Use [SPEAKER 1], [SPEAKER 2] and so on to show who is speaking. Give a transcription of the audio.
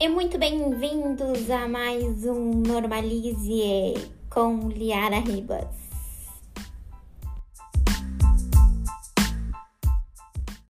[SPEAKER 1] E muito bem-vindos a mais um Normalize com Liara Ribas.